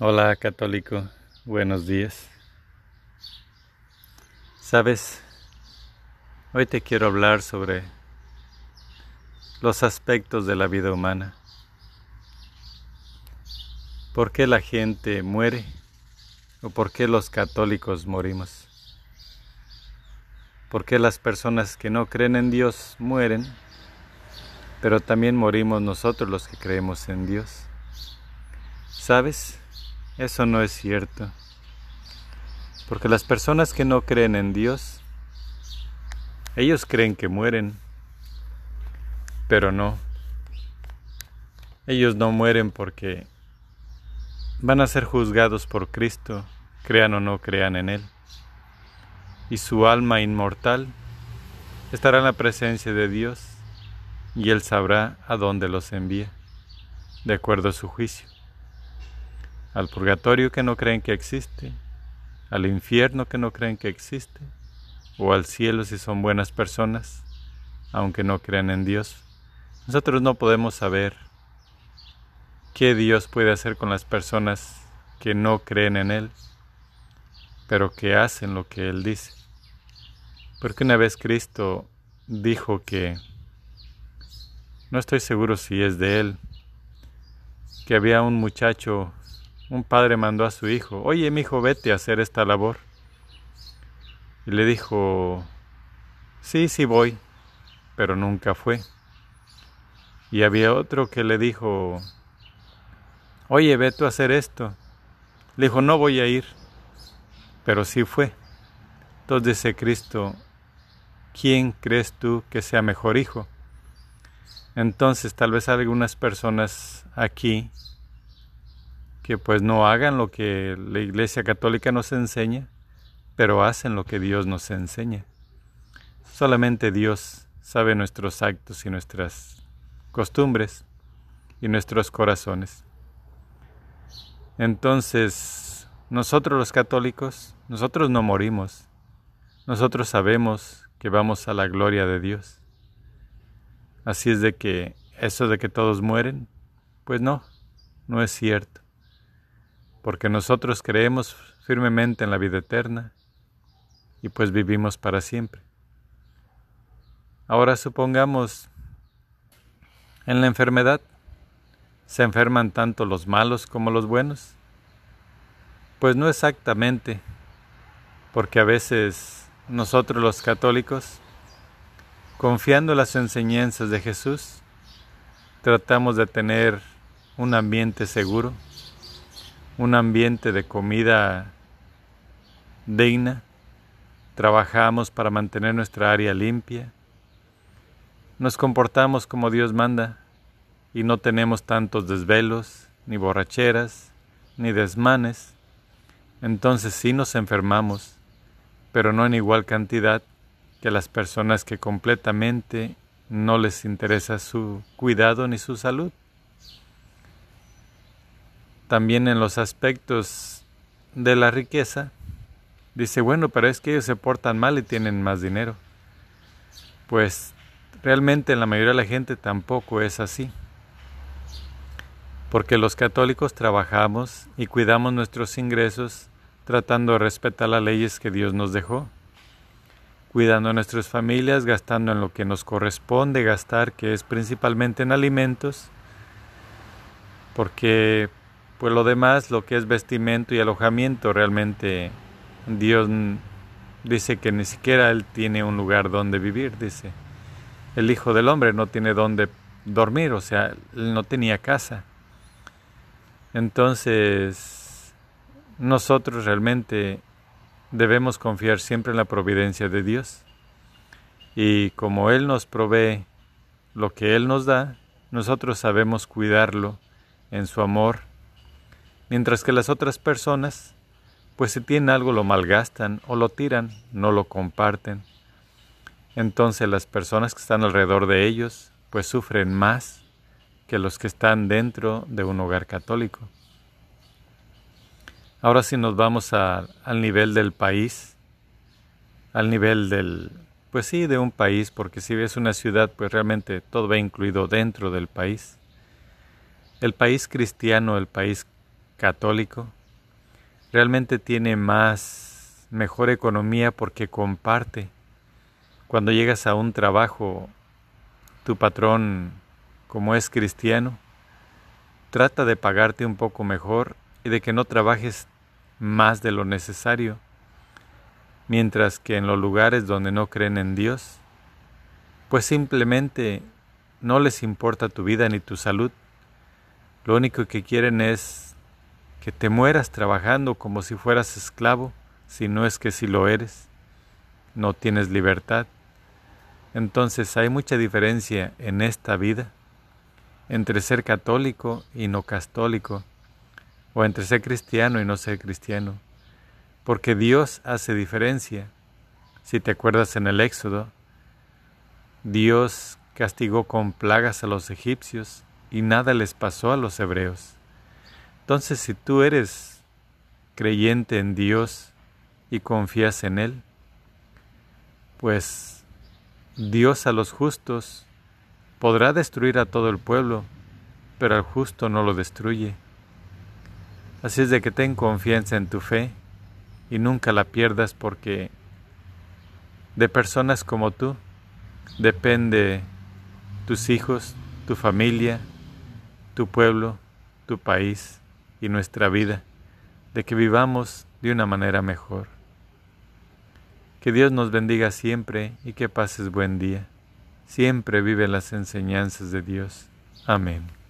Hola católico, buenos días. Sabes, hoy te quiero hablar sobre los aspectos de la vida humana. ¿Por qué la gente muere? ¿O por qué los católicos morimos? ¿Por qué las personas que no creen en Dios mueren? Pero también morimos nosotros los que creemos en Dios. ¿Sabes? Eso no es cierto. Porque las personas que no creen en Dios, ellos creen que mueren, pero no. Ellos no mueren porque van a ser juzgados por Cristo, crean o no crean en Él. Y su alma inmortal estará en la presencia de Dios y Él sabrá a dónde los envía, de acuerdo a su juicio al purgatorio que no creen que existe, al infierno que no creen que existe, o al cielo si son buenas personas, aunque no crean en Dios. Nosotros no podemos saber qué Dios puede hacer con las personas que no creen en Él, pero que hacen lo que Él dice. Porque una vez Cristo dijo que, no estoy seguro si es de Él, que había un muchacho un padre mandó a su hijo, oye mi hijo, vete a hacer esta labor. Y le dijo, sí, sí voy, pero nunca fue. Y había otro que le dijo, oye, vete a hacer esto. Le dijo, no voy a ir, pero sí fue. Entonces dice Cristo, ¿quién crees tú que sea mejor hijo? Entonces tal vez algunas personas aquí que pues no hagan lo que la Iglesia Católica nos enseña, pero hacen lo que Dios nos enseña. Solamente Dios sabe nuestros actos y nuestras costumbres y nuestros corazones. Entonces, nosotros los católicos, nosotros no morimos. Nosotros sabemos que vamos a la gloria de Dios. Así es de que eso de que todos mueren, pues no, no es cierto porque nosotros creemos firmemente en la vida eterna y pues vivimos para siempre. Ahora supongamos en la enfermedad, ¿se enferman tanto los malos como los buenos? Pues no exactamente, porque a veces nosotros los católicos, confiando en las enseñanzas de Jesús, tratamos de tener un ambiente seguro, un ambiente de comida digna, trabajamos para mantener nuestra área limpia, nos comportamos como Dios manda y no tenemos tantos desvelos, ni borracheras, ni desmanes, entonces sí nos enfermamos, pero no en igual cantidad que las personas que completamente no les interesa su cuidado ni su salud también en los aspectos de la riqueza, dice, bueno, pero es que ellos se portan mal y tienen más dinero. Pues realmente en la mayoría de la gente tampoco es así. Porque los católicos trabajamos y cuidamos nuestros ingresos tratando de respetar las leyes que Dios nos dejó, cuidando a nuestras familias, gastando en lo que nos corresponde gastar, que es principalmente en alimentos, porque pues lo demás, lo que es vestimento y alojamiento, realmente Dios dice que ni siquiera Él tiene un lugar donde vivir, dice. El Hijo del Hombre no tiene donde dormir, o sea, Él no tenía casa. Entonces, nosotros realmente debemos confiar siempre en la providencia de Dios. Y como Él nos provee lo que Él nos da, nosotros sabemos cuidarlo en su amor mientras que las otras personas, pues si tienen algo lo malgastan o lo tiran, no lo comparten. Entonces las personas que están alrededor de ellos, pues sufren más que los que están dentro de un hogar católico. Ahora si nos vamos al nivel del país, al nivel del, pues sí, de un país, porque si ves una ciudad, pues realmente todo va incluido dentro del país. El país cristiano, el país católico realmente tiene más, mejor economía porque comparte. Cuando llegas a un trabajo, tu patrón, como es cristiano, trata de pagarte un poco mejor y de que no trabajes más de lo necesario, mientras que en los lugares donde no creen en Dios, pues simplemente no les importa tu vida ni tu salud. Lo único que quieren es que te mueras trabajando como si fueras esclavo, si no es que si lo eres, no tienes libertad. Entonces hay mucha diferencia en esta vida entre ser católico y no católico, o entre ser cristiano y no ser cristiano, porque Dios hace diferencia. Si te acuerdas en el Éxodo, Dios castigó con plagas a los egipcios y nada les pasó a los hebreos. Entonces, si tú eres creyente en Dios y confías en Él, pues Dios a los justos podrá destruir a todo el pueblo, pero al justo no lo destruye. Así es de que ten confianza en tu fe y nunca la pierdas porque de personas como tú depende tus hijos, tu familia, tu pueblo, tu país y nuestra vida, de que vivamos de una manera mejor. Que Dios nos bendiga siempre y que pases buen día. Siempre vive las enseñanzas de Dios. Amén.